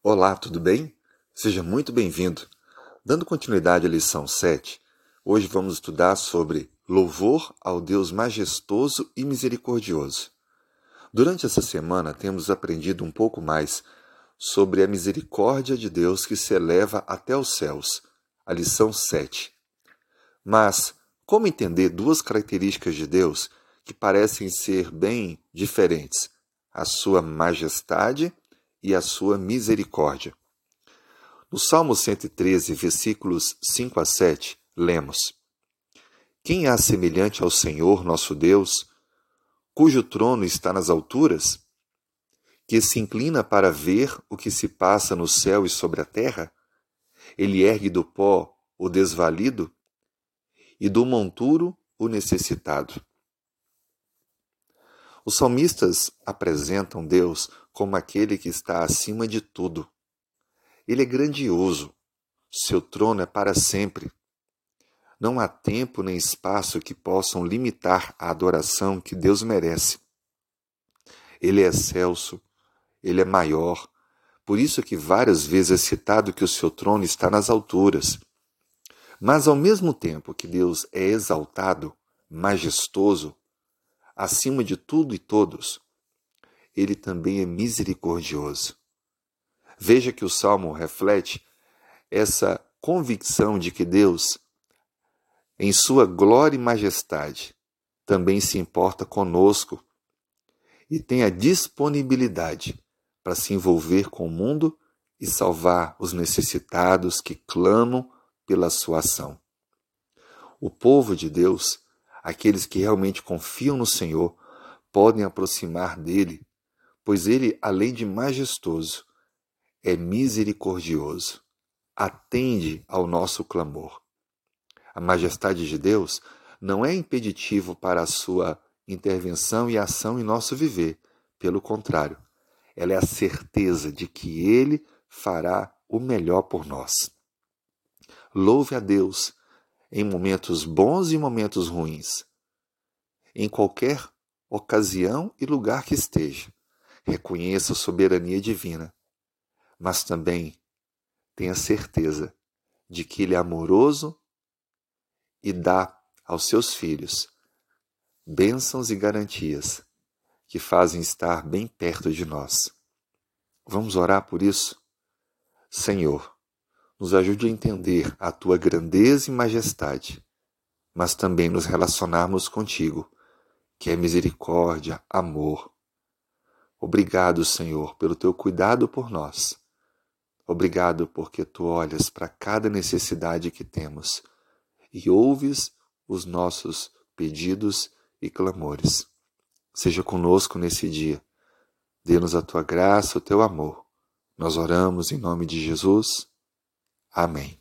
Olá, tudo bem? Seja muito bem-vindo. Dando continuidade à lição 7, hoje vamos estudar sobre louvor ao Deus majestoso e misericordioso. Durante essa semana temos aprendido um pouco mais sobre a misericórdia de Deus que se eleva até os céus, a lição 7. Mas como entender duas características de Deus que parecem ser bem diferentes? A sua majestade e a sua misericórdia. No Salmo 113, versículos 5 a 7, lemos: Quem há semelhante ao Senhor nosso Deus, cujo trono está nas alturas, que se inclina para ver o que se passa no céu e sobre a terra? Ele ergue do pó o desvalido e do monturo o necessitado. Os salmistas apresentam Deus como aquele que está acima de tudo. Ele é grandioso, seu trono é para sempre. Não há tempo nem espaço que possam limitar a adoração que Deus merece. Ele é excelso, ele é maior, por isso que várias vezes é citado que o seu trono está nas alturas. Mas ao mesmo tempo que Deus é exaltado, majestoso, acima de tudo e todos, ele também é misericordioso. Veja que o salmo reflete essa convicção de que Deus, em sua glória e majestade, também se importa conosco e tem a disponibilidade para se envolver com o mundo e salvar os necessitados que clamam pela sua ação. O povo de Deus Aqueles que realmente confiam no Senhor podem aproximar dele, pois ele, além de majestoso, é misericordioso, atende ao nosso clamor. A majestade de Deus não é impeditivo para a sua intervenção e ação em nosso viver, pelo contrário, ela é a certeza de que ele fará o melhor por nós. Louve a Deus em momentos bons e momentos ruins, em qualquer ocasião e lugar que esteja. Reconheça a soberania divina, mas também tenha certeza de que Ele é amoroso e dá aos seus filhos bênçãos e garantias que fazem estar bem perto de nós. Vamos orar por isso? Senhor, nos ajude a entender a tua grandeza e majestade, mas também nos relacionarmos contigo, que é misericórdia, amor. Obrigado, Senhor, pelo teu cuidado por nós. Obrigado porque tu olhas para cada necessidade que temos e ouves os nossos pedidos e clamores. Seja conosco nesse dia. Dê-nos a tua graça, o teu amor. Nós oramos em nome de Jesus. Amém.